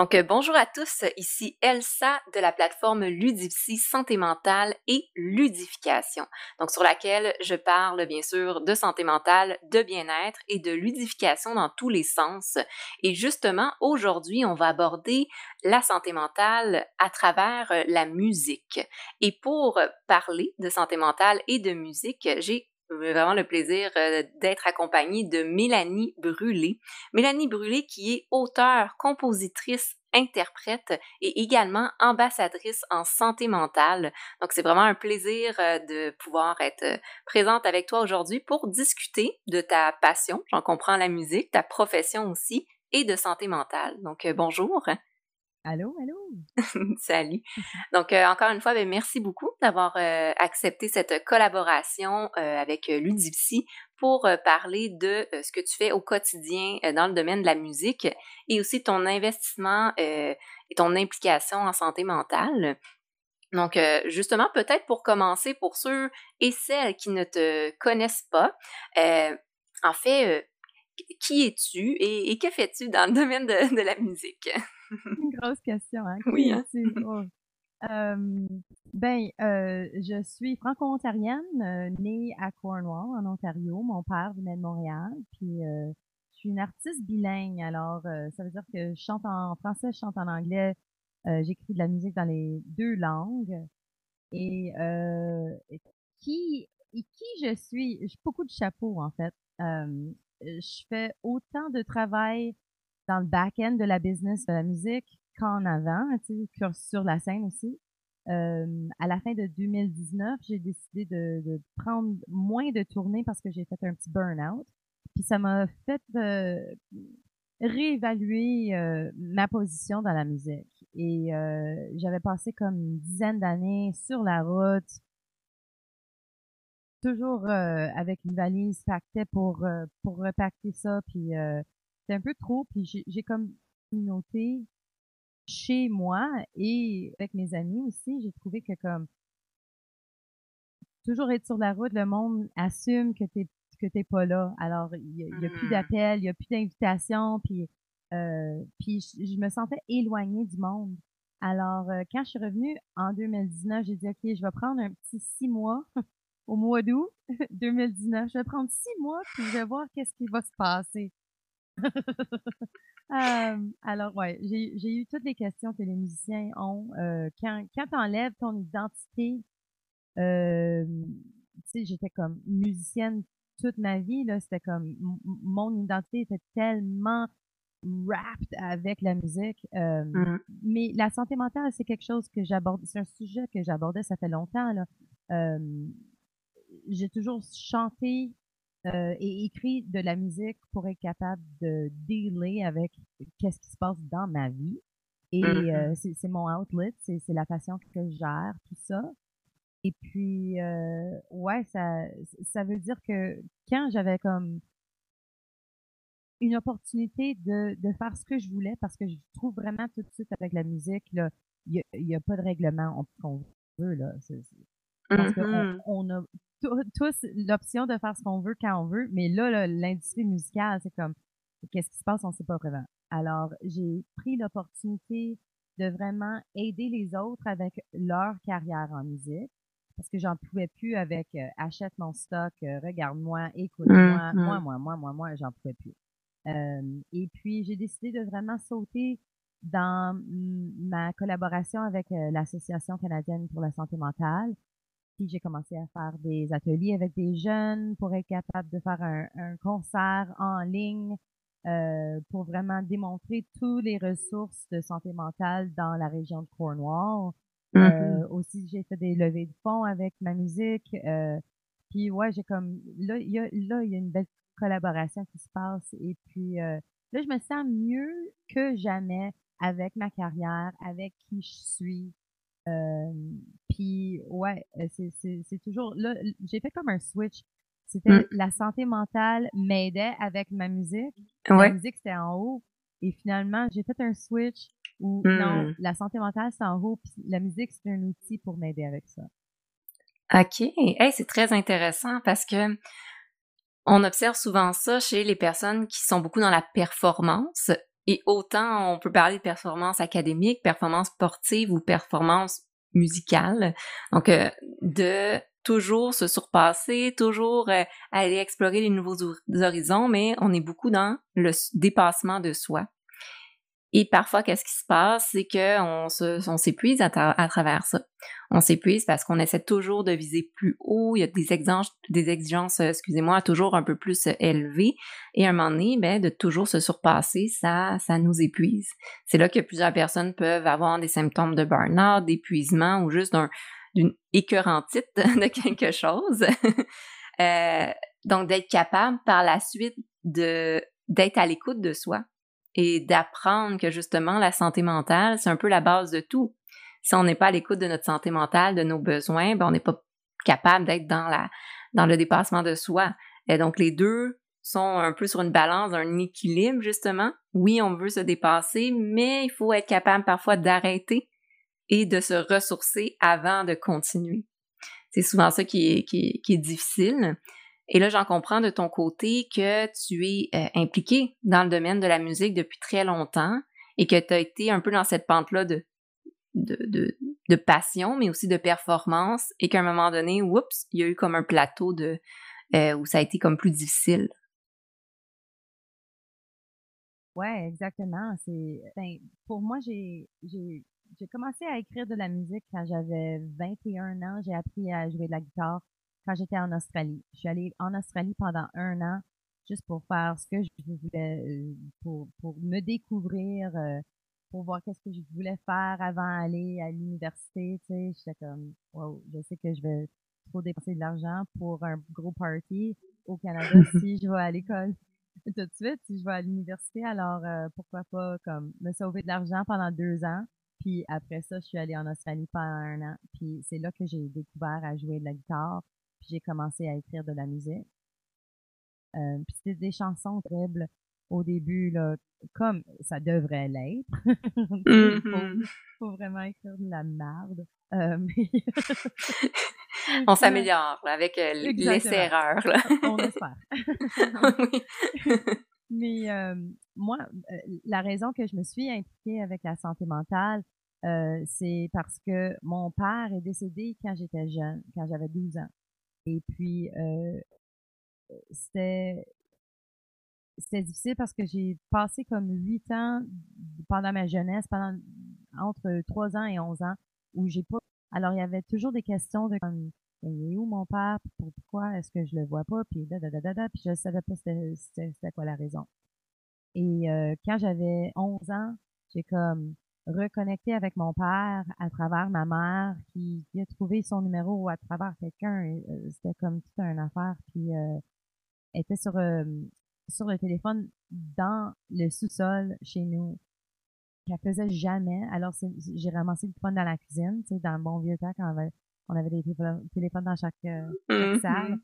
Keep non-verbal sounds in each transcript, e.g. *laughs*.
Donc, euh, bonjour à tous, ici Elsa de la plateforme Ludipsy Santé mentale et ludification, donc sur laquelle je parle bien sûr de santé mentale, de bien-être et de ludification dans tous les sens. Et justement, aujourd'hui, on va aborder la santé mentale à travers euh, la musique. Et pour parler de santé mentale et de musique, j'ai vraiment le plaisir euh, d'être accompagnée de Mélanie Brûlé. Mélanie Brûlé qui est auteure, compositrice, interprète et également ambassadrice en santé mentale. Donc c'est vraiment un plaisir euh, de pouvoir être euh, présente avec toi aujourd'hui pour discuter de ta passion, j'en comprends la musique, ta profession aussi et de santé mentale. Donc bonjour. Allô, allô? *laughs* Salut. Donc, euh, encore une fois, ben, merci beaucoup d'avoir euh, accepté cette collaboration euh, avec Ludipsy pour parler de ce que tu fais au quotidien dans le domaine de la musique et aussi ton investissement et ton implication en santé mentale. Donc, justement, peut-être pour commencer, pour ceux et celles qui ne te connaissent pas, en fait, qui es-tu et, que fais-tu dans le domaine de la musique? *laughs* Une grosse question, hein? Oui. Hein? *laughs* ben, euh, je suis franco-ontarienne, euh, née à Cornwall, en Ontario. Mon père venait de Montréal, puis euh, je suis une artiste bilingue. Alors, ça veut dire que je chante en français, je chante en anglais, j'écris de la musique dans les deux langues. Et qui, qui je suis? J'ai beaucoup de chapeaux, en fait. je fais autant de travail dans le back-end de la business de la musique qu'en avant, sur la scène aussi. Euh, à la fin de 2019, j'ai décidé de, prendre moins de tournées parce que j'ai fait un petit burn-out. Puis ça m'a fait euh, réévaluer euh, ma position dans la musique. Et j'avais passé comme une dizaine d'années sur la route, toujours avec une valise pactée pour pour repacter ça, puis c'est un peu trop. Puis j'ai comme noté chez moi et avec mes amis aussi, j'ai trouvé que comme toujours être sur la route, le monde assume que t'es que t'es pas là. Alors il y, a plus mmh. d'appels, il y a plus d'invitations, puis euh, puis je, me sentais éloignée du monde. Alors euh, quand je suis revenue en 2019, j'ai dit ok, je vais prendre un petit six mois *laughs* au mois d'août *laughs* 2019. Je vais prendre six mois puis je vais voir qu'est-ce qui va se passer. *laughs* alors, ouais, j'ai eu toutes les questions que les musiciens ont. Euh, quand quand tu enlèves ton identité, euh, tu sais, j'étais comme musicienne toute ma vie, là, c'était comme mon identité était tellement wrapped avec la musique. Euh, mmh. Mais la santé mentale, c'est quelque chose que j'aborde, c'est un sujet que j'abordais, ça fait longtemps, là. j'ai toujours chanté euh, et écrit de la musique pour être capable de dealer avec qu'est-ce qui se passe dans ma vie. Et euh, mm-hmm. c'est mon outlet, c'est la passion que je gère, tout ça. Et puis, euh, ouais, ça, ça veut dire que quand j'avais comme une opportunité de, de faire ce que je voulais, parce que je trouve vraiment tout de suite avec la musique, il n'y a, y a, pas de règlement qu'on veut, là. parce qu'on mm-hmm. on a tous l'option de faire ce qu'on veut quand on veut, mais là, l'industrie musicale, c'est comme qu'est-ce qui se passe, on sait pas vraiment. Alors, j'ai pris l'opportunité de vraiment aider les autres avec leur carrière en musique parce que j'en pouvais plus avec euh, achète mon stock, euh, regarde-moi, écoute-moi, mmh, moi, moi, moi, moi, moi, j'en pouvais plus. Euh, et puis, j'ai décidé de vraiment sauter dans ma collaboration avec l'Association canadienne pour la santé mentale j'ai commencé à faire des ateliers avec des jeunes pour être capable de faire un, un concert en ligne euh, pour vraiment démontrer toutes les ressources de santé mentale dans la région de Cornwall. Mm-hmm. euh, aussi, j'ai fait des levées de fonds avec ma musique. Euh, puis ouais, j'ai comme là, il y a là, il y a une belle collaboration qui se passe. Et puis euh, là, je me sens mieux que jamais avec ma carrière, avec qui je suis. Puis ouais, euh, c'est toujours là, j'ai fait comme un switch. C'était mmh. la santé mentale m'aidait avec ma musique. La musique c'était en haut. Et finalement, j'ai fait un switch où non, mmh. la santé mentale c'est en haut, puis la musique c'est un outil pour m'aider avec ça. OK. Hey, c'est très intéressant parce que on observe souvent ça chez les personnes qui sont beaucoup dans la performance Et autant on peut parler de performance académique, performance sportive ou performance musicale. Donc, euh, de toujours se surpasser, toujours euh, aller explorer les nouveaux horizons, mais on est beaucoup dans le dépassement de soi. Et parfois, qu'est-ce qui se passe, c'est qu'on on s'épuise à, travers ça. On s'épuise parce qu'on essaie toujours de viser plus haut. Il y a des exigences, exigences, excusez-moi, toujours un peu plus élevées. Et à un moment donné, ben, de toujours se surpasser, ça, ça nous épuise. C'est là que plusieurs personnes peuvent avoir des symptômes de burn-out, d'épuisement ou juste d'une écœurantite *laughs* de quelque chose. euh, donc, d'être capable par la suite de d'être à l'écoute de soi, et d'apprendre que justement la santé mentale, c'est un peu la base de tout. Si on n'est pas à l'écoute de notre santé mentale, de nos besoins, ben on n'est pas capable d'être dans dans le dépassement de soi. Et donc les deux sont un peu sur une balance, un équilibre justement. Oui, on veut se dépasser, mais il faut être capable parfois d'arrêter et de se ressourcer avant de continuer. C'est souvent ça qui est, qui qui est difficile. Et là, j'en comprends de ton côté que tu es euh, impliqué dans le domaine de la musique depuis très longtemps et que tu as été un peu dans cette pente-là de, de, de, passion, mais aussi de performance, et qu'à un moment donné, oups, il y a eu comme un plateau de euh, où ça a été comme plus difficile. Ouais, exactement. Ben, pour moi, j'ai commencé à écrire de la musique quand j'avais 21 ans. J'ai appris à jouer de la guitare quand j'étais en Australie. Je suis allée en Australie pendant un an juste pour faire ce que je voulais, euh, pour, pour me découvrir, euh, pour voir qu'est-ce que je voulais faire avant d'aller à l'université. Tu sais, j'étais comme, wow, je sais que je vais trop dépenser de l'argent pour un gros party au Canada *laughs* si je vais à l'école *laughs* tout de suite, si je vais à l'université. Alors, euh, pourquoi pas comme me sauver de l'argent pendant deux ans. Puis après ça, je suis allée en Australie pendant un an. Puis c'est là que j'ai découvert à jouer de la guitare puis j'ai commencé à écrire de la musique. Euh, puis c'était des chansons terribles au début, là, comme ça devrait l'être. *laughs* Il mm-hmm. faut, vraiment écrire de la merde. Euh, *laughs* On s'améliore avec euh, l'essai-erreur. *laughs* On espère. Mais euh, moi, euh, la raison que je me suis impliquée avec la santé mentale, euh, c'est parce que mon père est décédé quand j'étais jeune, quand j'avais 12 ans. Et puis, euh, c'était c'était difficile parce que j'ai passé comme huit ans pendant ma jeunesse, pendant entre trois ans et onze ans, où j'ai pas. Alors, il y avait toujours des questions de comme il est où mon père, pourquoi est-ce que je le vois pas, puis da da da da, puis je savais pas c'était quoi la raison. Et euh, quand j'avais 11 ans, j'ai comme reconnecter avec mon père à travers ma mère qui, a trouvé son numéro à travers quelqu'un. Euh, c'était comme toute une affaire. Puis euh, elle était sur euh, sur le téléphone dans le sous-sol chez nous. qu'elle faisait jamais. Alors j'ai ramassé le téléphone dans la cuisine, tu sais, dans le bon vieux temps quand on avait, des téléphones dans chaque, mm-hmm. salle.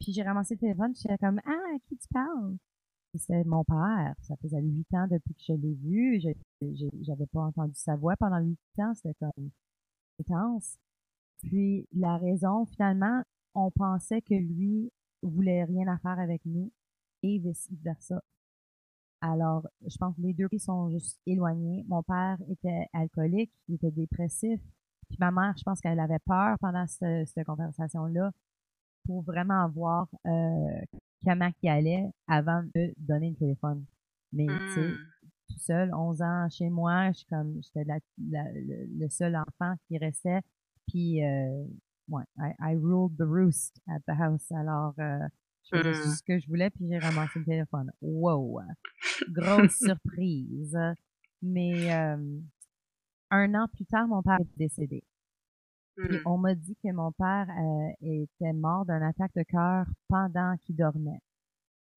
puis j'ai ramassé le téléphone, j'étais comme Ah, à qui tu parles? C'est mon père. Ça faisait huit ans depuis que je l'ai vu. J'avais pas entendu sa voix pendant huit ans. C'était comme intense. Puis la raison, finalement, on pensait que lui voulait rien à faire avec nous et vice versa. Alors, je pense que les deux sont juste éloignés. Mon père était alcoolique, il était dépressif. Puis ma mère, je pense qu'elle avait peur pendant cette conversation-là pour vraiment voir euh, comment il allait avant de donner le téléphone. Mais tu sais, mmh. tout seul, 11 ans chez moi, je comme j'étais le, seul enfant qui restait. Puis euh, ouais, I, ruled the roost at the house. Alors euh, je faisais mmh. ce que je voulais, puis j'ai ramassé le téléphone. Wow! Grosse *laughs* surprise. Mais euh, un an plus tard, mon père est décédé. Mmh. on m'a dit que mon père euh, était mort d'un attaque de cœur pendant qu'il dormait.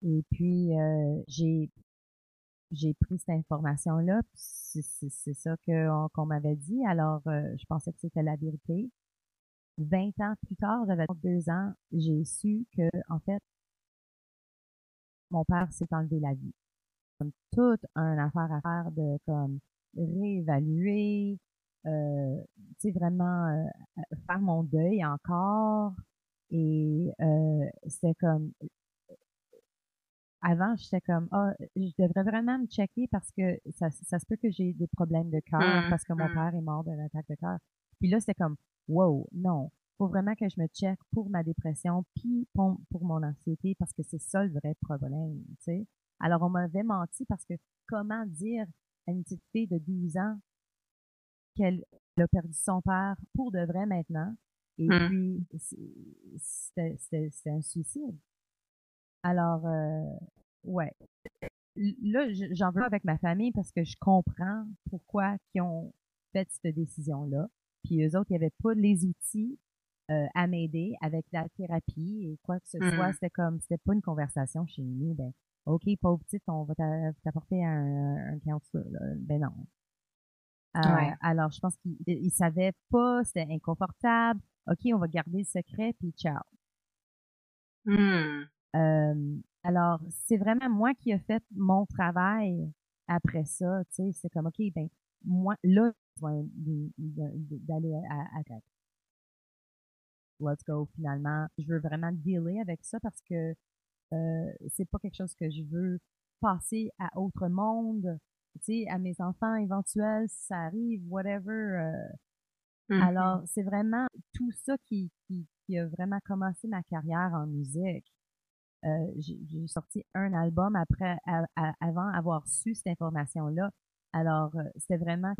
Et puis euh, j'ai j'ai pris cette information-là, c'est ça qu'on m'avait dit. Alors euh, je pensais que c'était la vérité. Vingt ans plus tard, j'avais deux ans, j'ai su que en fait mon père s'est enlevé la vie. Comme toute une affaire à faire de comme réévaluer, euh, tu sais, vraiment euh, faire mon deuil encore. Et euh, c'était comme avant, j'étais comme, ah, je devrais vraiment me checker parce que ça, ça se peut que j'ai des problèmes de cœur Mmh, parce que mon mmh. père est mort d'une attaque de cœur. Puis là, c'était comme, wow, non. Faut vraiment que je me check pour ma dépression puis pour, pour mon anxiété parce que c'est ça le vrai problème, tu sais. Alors, on m'avait menti parce que comment dire à une petite fille de 12 ans qu'elle a perdu son père pour de vrai maintenant et Mmh. puis c'est- c'était un suicide. Alors, euh, ouais. Là, je- j'en veux avec ma famille parce que je comprends pourquoi ils ont fait cette décision-là. Puis eux autres, il n'y avait pas les outils euh, à m'aider avec la thérapie et quoi que ce soit. Mmh. C'était comme, c'était pas une conversation chez nous. Ben, OK, pauvre petite, on va t'a- t'apporter un, un counselor. là. Ben non. Euh, Ouais. alors, je pense qu'ils ils savaient pas, c'était inconfortable. OK, on va garder le secret, puis ciao. Mmh. Euh, alors, c'est vraiment moi qui ai fait mon travail après ça. Tu sais, c'est comme, OK, ben, moi, là, d'aller à, à, à- Let's go, finalement. Je veux vraiment dealer avec ça parce que euh, c'est pas quelque chose que je veux passer à autre monde, tu sais, à mes enfants éventuels, si ça arrive, whatever. euh, Mmh. alors, c'est vraiment tout ça qui, qui, qui a vraiment commencé ma carrière en musique. Euh, j'ai j'ai sorti un album après, à- à- avant avoir su cette information-là. Alors, euh, c'était vraiment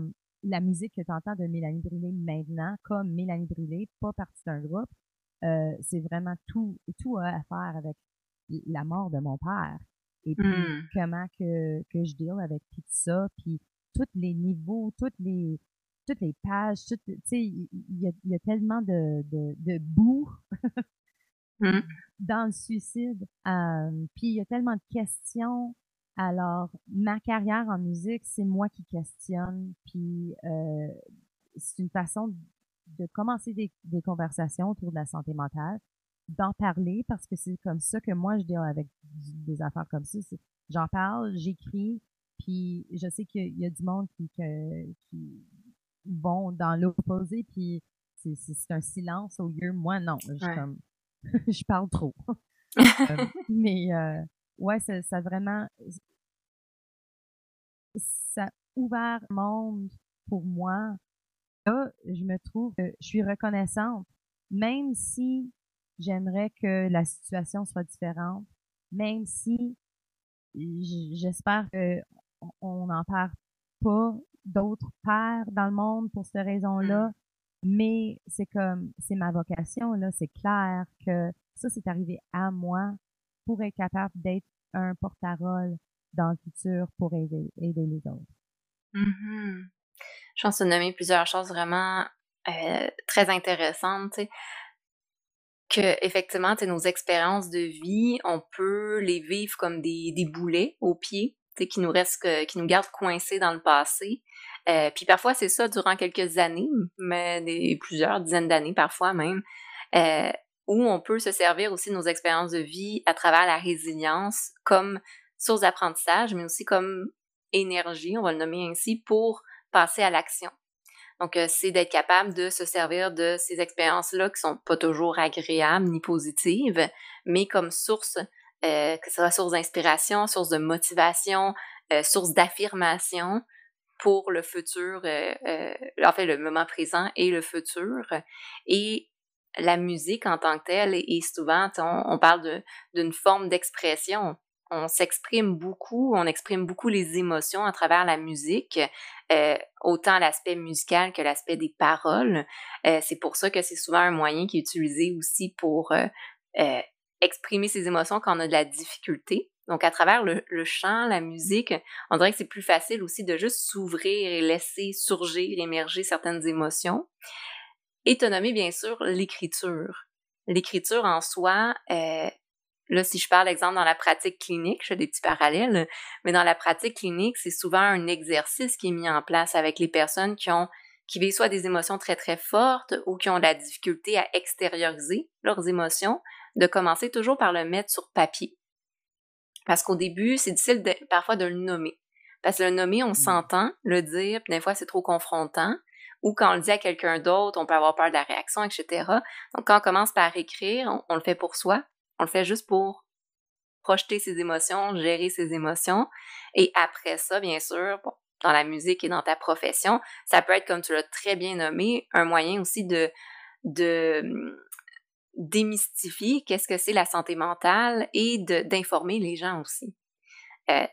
la musique que tu entends de Mélanie Brûlé maintenant, comme Mélanie Brûlé, pas partie d'un groupe. Euh, c'est vraiment tout, tout a à faire avec la mort de mon père. Et puis, Mmh. comment que, que je deal avec tout ça, puis tous les niveaux, toutes les, toutes les pages, tu sais, il y, a, il y a tellement de, de, de boue *laughs* Mmh. dans le suicide. Euh, puis il y a tellement de questions. Alors, ma carrière en musique, c'est moi qui questionne. Puis euh, c'est une façon de commencer des, des conversations autour de la santé mentale, d'en parler parce que c'est comme ça que moi je deal avec des affaires comme ça. J'en parle, j'écris, puis je sais qu'il y a du monde qui, que- qui vont dans l'opposé, puis c'est un silence au lieu. Moi, non, je suis Ouais. comme *laughs* je parle trop. *laughs* Euh, mais euh, ouais, ça, ça vraiment ça a ouvert le monde pour moi. Là, je me trouve que je suis reconnaissante, même si j'aimerais que la situation soit différente, même si j'espère que on- on n'en perd pas d'autres pères dans le monde pour cette raison-là. Mais c'est comme, c'est ma vocation, là. C'est clair que ça, c'est arrivé à moi pour être capable d'être un porte-parole dans le futur pour aider, aider les autres. Mhm. Je pense que tu as nommé plusieurs choses vraiment euh, très intéressantes, tu sais. Que, effectivement, nos expériences de vie, on peut les vivre comme des, des boulets au pied, qui nous restent, qui nous gardent coincés dans le passé. Euh, puis parfois, c'est ça durant quelques années, mais des, plusieurs dizaines d'années parfois même, euh, où on peut se servir aussi de nos expériences de vie à travers la résilience comme source d'apprentissage, mais aussi comme énergie, on va le nommer ainsi, pour passer à l'action. Donc, euh, c'est d'être capable de se servir de ces expériences-là qui sont pas toujours agréables ni positives, mais comme source, euh, que ce soit source d'inspiration, source de motivation, euh, source d'affirmation pour le futur, en fait, le moment présent et le futur. Et la musique en tant que telle, et souvent, on, parle d'une forme d'expression. On s'exprime beaucoup, on exprime beaucoup les émotions à travers la musique, euh, autant l'aspect musical que l'aspect des paroles. Euh, c'est pour ça que c'est souvent un moyen qui est utilisé aussi pour euh, euh, exprimer ses émotions quand on a de la difficulté. Donc, à travers le, le chant, la musique, on dirait que c'est plus facile aussi de juste s'ouvrir et laisser surgir, émerger certaines émotions. Et as nommé, bien sûr, l'écriture. L'écriture en soi, euh, là, si je parle, exemple, dans la pratique clinique, je fais des petits parallèles, mais dans la pratique clinique, c'est souvent un exercice qui est mis en place avec les personnes qui ont qui vivent soit des émotions très très fortes ou qui ont de la difficulté à extérioriser leurs émotions, de commencer toujours par le mettre sur papier. Parce qu'au début, c'est difficile de, parfois de le nommer. Parce que le nommer, on s'entend, le dire, puis des fois, c'est trop confrontant. Ou quand on le dit à quelqu'un d'autre, on peut avoir peur de la réaction, etc. Donc, quand on commence par écrire, on, on le fait pour soi. On le fait juste pour projeter ses émotions, gérer ses émotions. Et après ça, bien sûr, dans la musique et dans ta profession, ça peut être, comme tu l'as très bien nommé, un moyen aussi de, de hum, démystifier qu'est-ce que c'est la santé mentale et d'informer les gens aussi. Euh,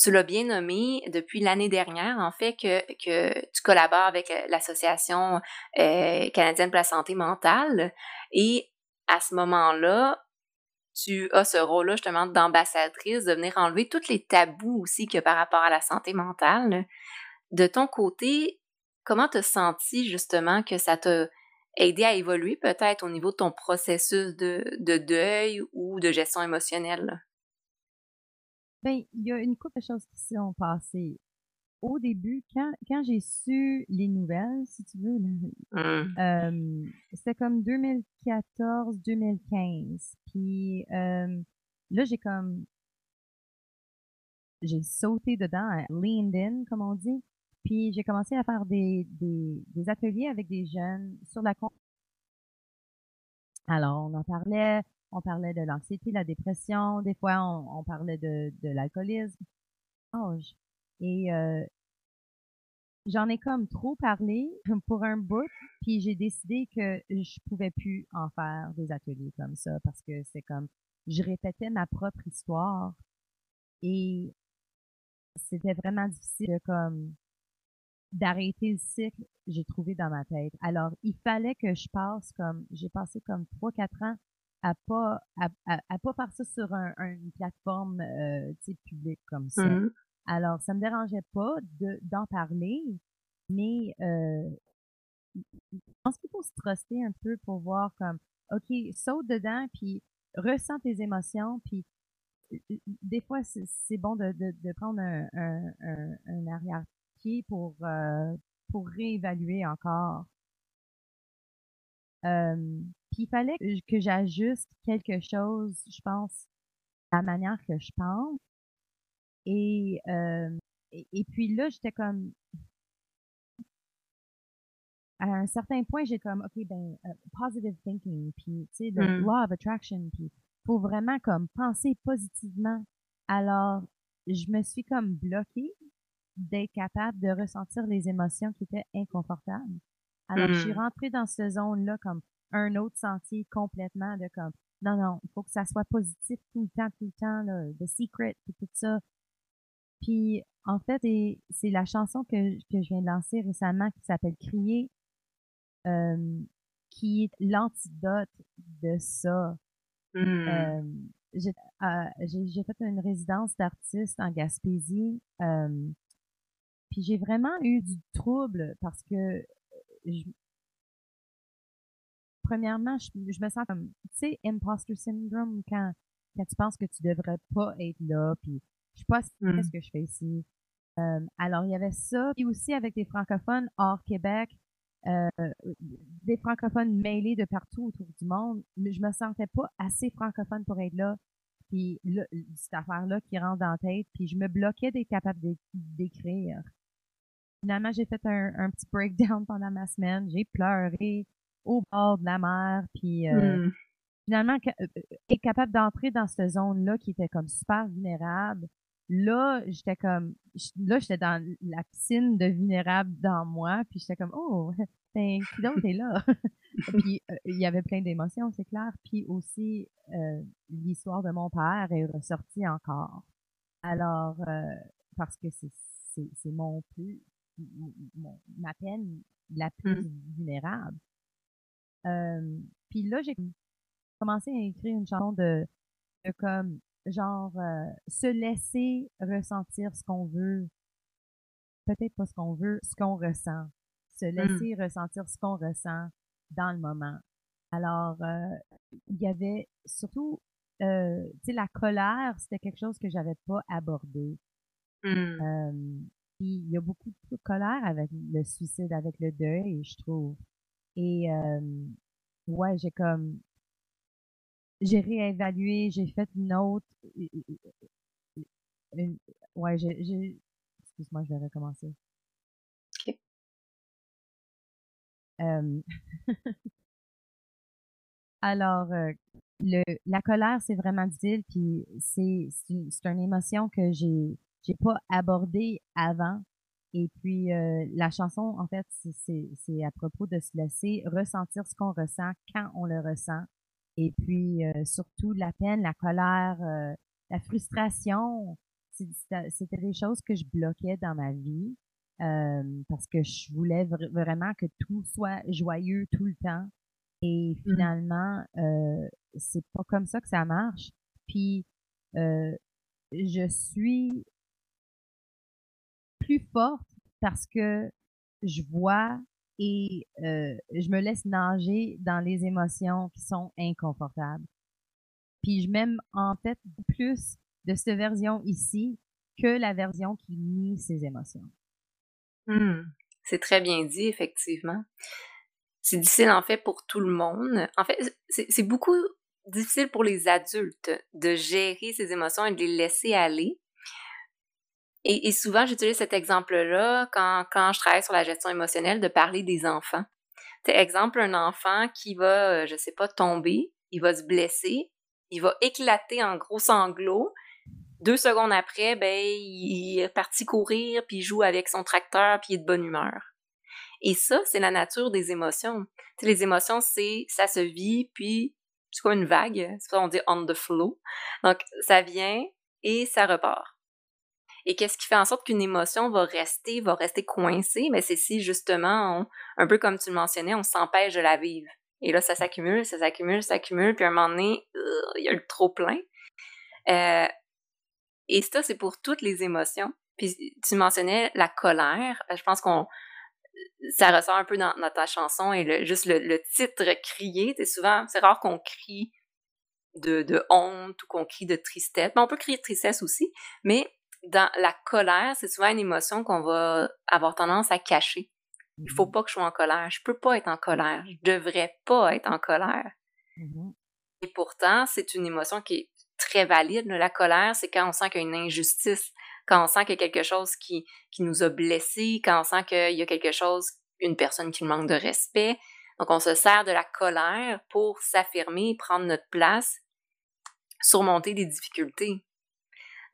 tu l'as bien nommé depuis l'année dernière, en fait, que, que tu collabores avec euh, l'Association euh, canadienne pour la santé mentale. Et à ce moment-là, tu as ce rôle-là justement d'ambassadrice, de venir enlever tous les tabous aussi que par rapport à la santé mentale. De ton côté, comment as senti justement que ça t'a aidé à évoluer peut-être au niveau de ton processus de, de deuil ou de gestion émotionnelle? Ben, il y a une couple de choses qui sont passées. Au début, quand, quand j'ai su les nouvelles, si tu veux, mmh. euh, c'était comme 2014-2015. Puis euh, là, j'ai comme j'ai sauté dedans, leaned in, comme on dit. Puis j'ai commencé à faire des, des, des ateliers avec des jeunes sur la alors, on en parlait, on parlait de l'anxiété, la dépression, des fois on, parlait de, de l'alcoolisme. Et j'en ai comme trop parlé *laughs* pour un bout, puis j'ai décidé que je pouvais plus en faire des ateliers comme ça parce que c'est comme je répétais ma propre histoire et c'était vraiment difficile comme d'arrêter le cycle, j'ai trouvé dans ma tête. Alors, il fallait que je passe comme, j'ai passé comme trois, quatre ans à pas, à, à, pas faire ça sur un, une plateforme, euh, publique comme ça. Mmh Alors, ça me dérangeait pas de, d'en parler, mais, euh, je pense qu'il faut se truster un peu pour voir comme, OK, saute dedans, puis ressens tes émotions, puis euh, euh, des fois, c'est bon de, de, de prendre un, un, un, un arrière pour, euh, pour réévaluer encore. Euh, puis il fallait que j'ajuste quelque chose, je pense, la manière que je pense. Et, euh, et, puis là, j'étais comme à un certain point, j'ai comme OK, ben positive thinking, puis tu sais, le mmh. law of attraction, puis faut vraiment comme penser positivement. Alors, je me suis comme bloquée d'être capable de ressentir les émotions qui étaient inconfortables. Alors, je suis mmh. rentrée dans cette zone-là comme un autre sentier complètement de comme, non, non, il faut que ça soit positif tout le temps, tout le temps, là, The Secret, et tout ça. Puis, en fait, c'est la chanson que, que je viens de lancer récemment qui s'appelle Crier, euh, qui est l'antidote de ça. Mmh. Euh, j'ai fait une résidence d'artiste en Gaspésie. Euh, puis j'ai vraiment eu du trouble parce que euh, je, premièrement, je, me sens comme, tu sais, imposter syndrome quand, quand tu penses que tu devrais pas être là, puis je sais pas qu'est-ce que je fais ici. Euh, alors, il y avait ça, puis aussi avec des francophones hors Québec, euh, des francophones mêlés de partout autour du monde, mais je me sentais pas assez francophone pour être là. Puis là, cette affaire-là qui rentre dans la tête, puis je me bloquais d'être capable d'écrire. Finalement, j'ai fait un, petit breakdown pendant ma semaine. J'ai pleuré au bord de la mer. Puis euh, mmh. finalement, euh, être capable d'entrer dans cette zone-là qui était comme super vulnérable. Là, j'étais comme, là, j'étais dans la piscine de vulnérable dans moi. Puis j'étais comme, oh, *laughs* ben, qui d'autre est là? *laughs* puis euh, il y avait plein d'émotions, c'est clair. Puis aussi, l'histoire de mon père est ressortie encore. Alors, parce que c'est mon plus ma peine la plus mmh. vulnérable. Euh, puis là, j'ai commencé à écrire une chanson de, de comme, genre, euh, se laisser ressentir ce qu'on veut. Peut-être pas ce qu'on veut, ce qu'on ressent. Se mmh. laisser ressentir ce qu'on ressent dans le moment. Alors, euh, il y avait surtout, euh, tu sais, la colère, c'était quelque chose que j'avais pas abordé. Mmh il y a beaucoup de colère avec le suicide, avec le deuil, je trouve. Et euh, ouais, j'ai comme j'ai réévalué, j'ai fait une autre ouais, j'ai excuse-moi, je vais recommencer. OK. *laughs* alors, euh, le, la colère, c'est vraiment difficile, puis c'est, c'est, une émotion que j'ai, j'ai pas abordée avant. Et puis, euh, la chanson, en fait, c'est, c'est à propos de se laisser ressentir ce qu'on ressent quand on le ressent. Et puis, euh, surtout la peine, la colère, euh, la frustration, c'était des choses que je bloquais dans ma vie parce que je voulais vraiment que tout soit joyeux tout le temps. Et mmh. finalement, euh, c'est pas comme ça que ça marche. Puis, euh, je suis plus forte parce que je vois et euh, je me laisse nager dans les émotions qui sont inconfortables. Puis je m'aime en fait plus de cette version ici que la version qui nie ses émotions. Mmh. C'est très bien dit, effectivement. C'est difficile en fait pour tout le monde. En fait, c'est beaucoup difficile pour les adultes de gérer ces émotions et de les laisser aller. Et, souvent, j'utilise cet exemple-là quand, quand je travaille sur la gestion émotionnelle, de parler des enfants. C'est exemple, un enfant qui va, euh, je sais pas, tomber, il va se blesser, il va éclater en gros sanglots. Deux secondes après, ben, il est parti courir, puis il joue avec son tracteur, puis il est de bonne humeur. Et ça, c'est la nature des émotions. les émotions, c'est ça se vit, puis c'est quoi une vague? C'est on dit on the flow. Donc, ça vient et ça repart. Et qu'est-ce qui fait en sorte qu'une émotion va rester, va rester coincée? Mais c'est si justement, un peu comme tu le mentionnais, on s'empêche de la vivre. Et là, ça s'accumule, ça s'accumule, ça s'accumule, puis à un moment donné, il y a le trop plein. Euh, et ça, c'est pour toutes les émotions. Puis tu mentionnais la colère. Je pense qu'on ça ressort un peu dans, ta chanson et juste le, titre crié, c'est souvent, c'est rare qu'on crie de, de, honte ou qu'on crie de tristesse. Mais on peut crier de tristesse aussi, mais dans la colère, c'est souvent une émotion qu'on va avoir tendance à cacher. Il faut mm-hmm. pas que je sois en colère. Je peux pas être en colère. Je devrais pas être en colère. Mm-hmm. Et pourtant, c'est une émotion qui est très valide. La colère, c'est quand on sent qu'il y a une injustice quand on sent qu'il y a quelque chose qui, qui nous a blessés, quand on sent qu'il y a quelque chose, une personne qui manque de respect. Donc, on se sert de la colère pour s'affirmer, prendre notre place, surmonter des difficultés.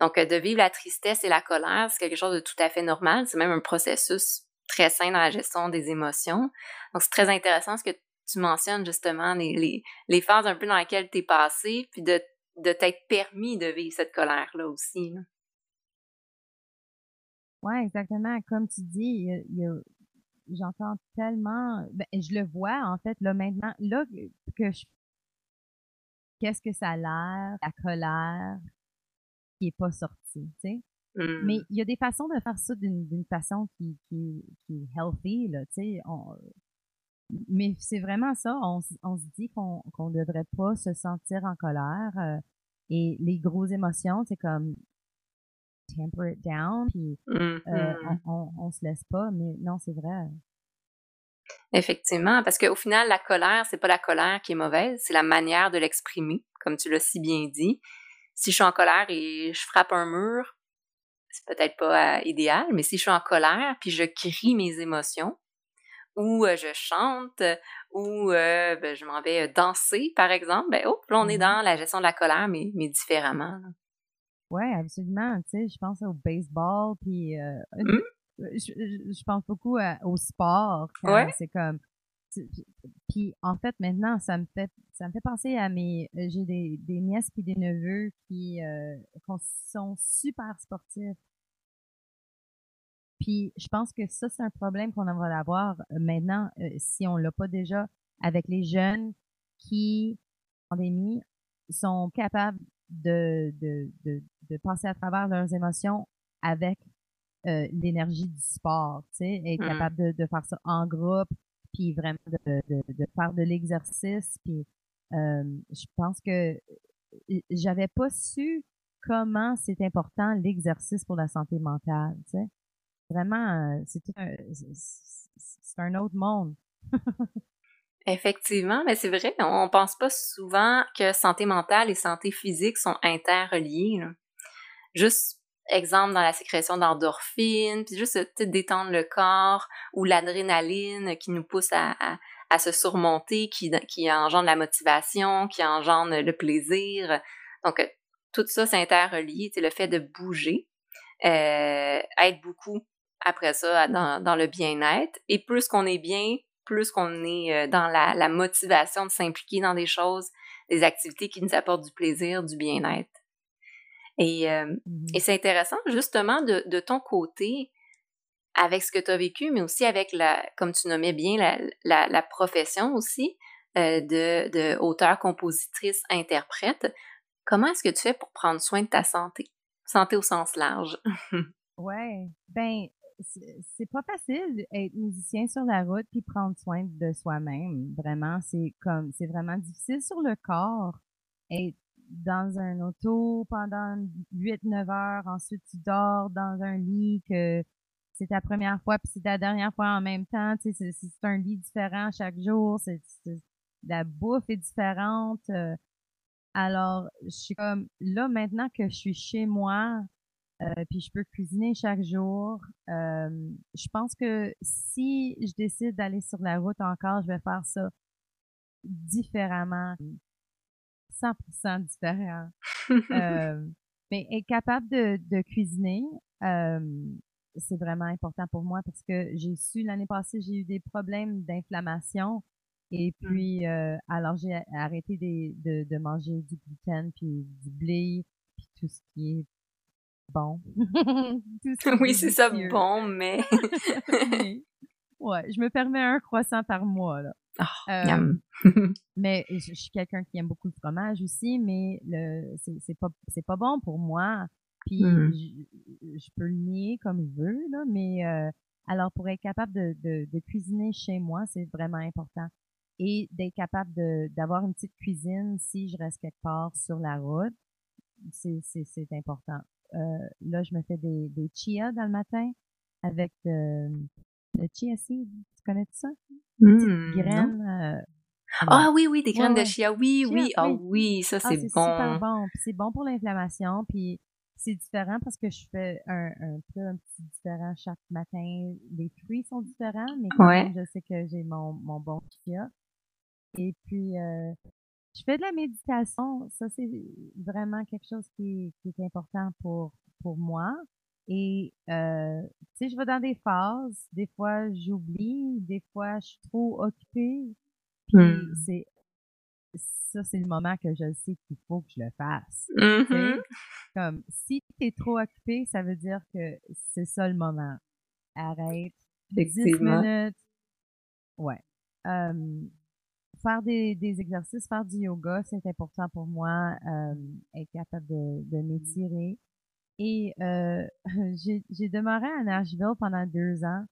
Donc, de vivre la tristesse et la colère, c'est quelque chose de tout à fait normal. C'est même un processus très sain dans la gestion des émotions. Donc, c'est très intéressant ce que tu mentionnes justement, les, les, les phases un peu dans lesquelles tu es passé, puis de, de t'être permis de vivre cette colère-là aussi. Ouais, exactement. Comme tu dis, j'entends tellement, ben, je le vois en fait là maintenant, là que je, qu'est-ce que ça a l'air, la colère? Qui est pas sortie, tu sais. Mais mmh. il y a des façons de faire ça d'une façon qui, qui, qui est healthy, là, tu sais. mais c'est vraiment ça, on, on se dit qu'on qu'on devrait pas se sentir en colère. Euh, et les grosses émotions, c'est comme temper it down, puis euh, mm-hmm. on, on, se laisse pas, mais non, c'est vrai. Effectivement, parce qu'au final, la colère, c'est pas la colère qui est mauvaise, c'est la manière de l'exprimer, comme tu l'as si bien dit. Si je suis en colère et je frappe un mur, c'est peut-être pas euh, idéal, mais si je suis en colère puis je crie mes émotions, ou euh, je chante, ou ben, je m'en vais danser, par exemple, ben oh, là, on est mm-hmm. dans la gestion de la colère, mais, mais différemment. Ouais, absolument. Tu sais, je pense au baseball, puis euh, mmh. je, pense beaucoup au sport. Ouais. C'est comme. Puis en fait, maintenant, ça me fait ça me fait penser à mes. Euh, j'ai des, des nièces puis des neveux qui euh, sont super sportifs. Puis je pense que ça, c'est un problème qu'on va avoir maintenant, si on l'a pas déjà, avec les jeunes qui, en pandémie, sont capables de, de, de, de passer à travers leurs émotions avec euh, l'énergie du sport, tu sais, être mmh. capable de, de, faire ça en groupe, puis vraiment de, de, faire de l'exercice, puis euh, je pense que euh, j'avais pas su comment c'est important l'exercice pour la santé mentale. Vraiment, c'est un, c'est un autre monde. *laughs* Effectivement, mais c'est vrai, on pense pas souvent que santé mentale et santé physique sont interreliés. Juste exemple dans la sécrétion d'endorphines, puis juste détendre le corps ou l'adrénaline qui nous pousse à, à se surmonter, qui, qui engendre la motivation, qui engendre le plaisir. Donc, tout ça s'interrelie, le fait de bouger euh, aide beaucoup après ça dans, dans le bien-être. Et plus qu'on est bien, plus qu'on est euh, dans la, la motivation de s'impliquer dans des choses, des activités qui nous apportent du plaisir, du bien-être. Et, euh, mmh et c'est intéressant justement de, de, ton côté, avec ce que tu as vécu, mais aussi avec la, comme tu nommais bien, la, la, la profession aussi euh, de, de auteur, compositrice, interprète. Comment est-ce que tu fais pour prendre soin de ta santé? Santé au sens large. *laughs* ouais, ben c'est pas facile d'être musicien sur la route puis prendre soin de soi-même. Vraiment, c'est comme c'est vraiment difficile sur le corps. Être dans un auto pendant 8-9 heures, ensuite tu dors dans un lit que c'est ta première fois puis c'est ta dernière fois en même temps. Tu sais, c'est un lit différent chaque jour. C'est la bouffe est différente. Euh. alors, je suis comme là maintenant que je suis chez moi, euh, puis je peux cuisiner chaque jour. Euh, je pense que si je décide d'aller sur la route encore, je vais faire ça différemment, 100% différent. *laughs* euh, mais être capable de, de cuisiner, euh, c'est vraiment important pour moi parce que j'ai su l'année passée, j'ai eu des problèmes d'inflammation. Et mmh. puis, euh, alors j'ai arrêté de, de, manger du gluten, puis du blé, puis tout ce qui est bon. *laughs* oui, c'est ça, bon, mais... *laughs* ouais, je me permets un croissant par mois, là. Oh, euh, *laughs* mais je, suis quelqu'un qui aime beaucoup le fromage aussi, mais le c'est pas c'est pas bon pour moi. Puis mmh. je, peux le nier comme je veux là, mais euh, alors pour être capable de, de, de cuisiner chez moi, c'est vraiment important et d'être capable de d'avoir une petite cuisine si je reste quelque part sur la route, c'est c'est important. Euh, là, je me fais des, des chia dans le matin avec euh, le chia seed. Tu connais ça? Mmh, graines. Euh, ah oui, oui, des graines de chia. Oui, oui. Ah oui, ça, ah, c'est bon. C'est super bon. C'est bon pour l'inflammation. Puis c'est différent parce que je fais un, un peu un petit différent chaque matin. Les fruits sont différents, mais quand même, je sais que j'ai mon, mon bon chia. Et puis, euh, je fais de la méditation. Ça, c'est vraiment quelque chose qui, qui est important pour, pour moi. Et, euh, tu sais, je vais dans des phases. Des fois, j'oublie. Des fois, je suis trop occupée. Puis, mmh. c'est, ça, c'est le moment que je sais qu'il faut que je le fasse. Mmh Comme, si tu es trop occupé, ça veut dire que c'est ça le moment. Arrête. 10 minutes. Ouais faire des, des, exercices, faire du yoga, c'est important pour moi, euh, être capable de, de m'étirer. Et euh, *laughs* j'ai demeuré à Nashville pendant deux ans,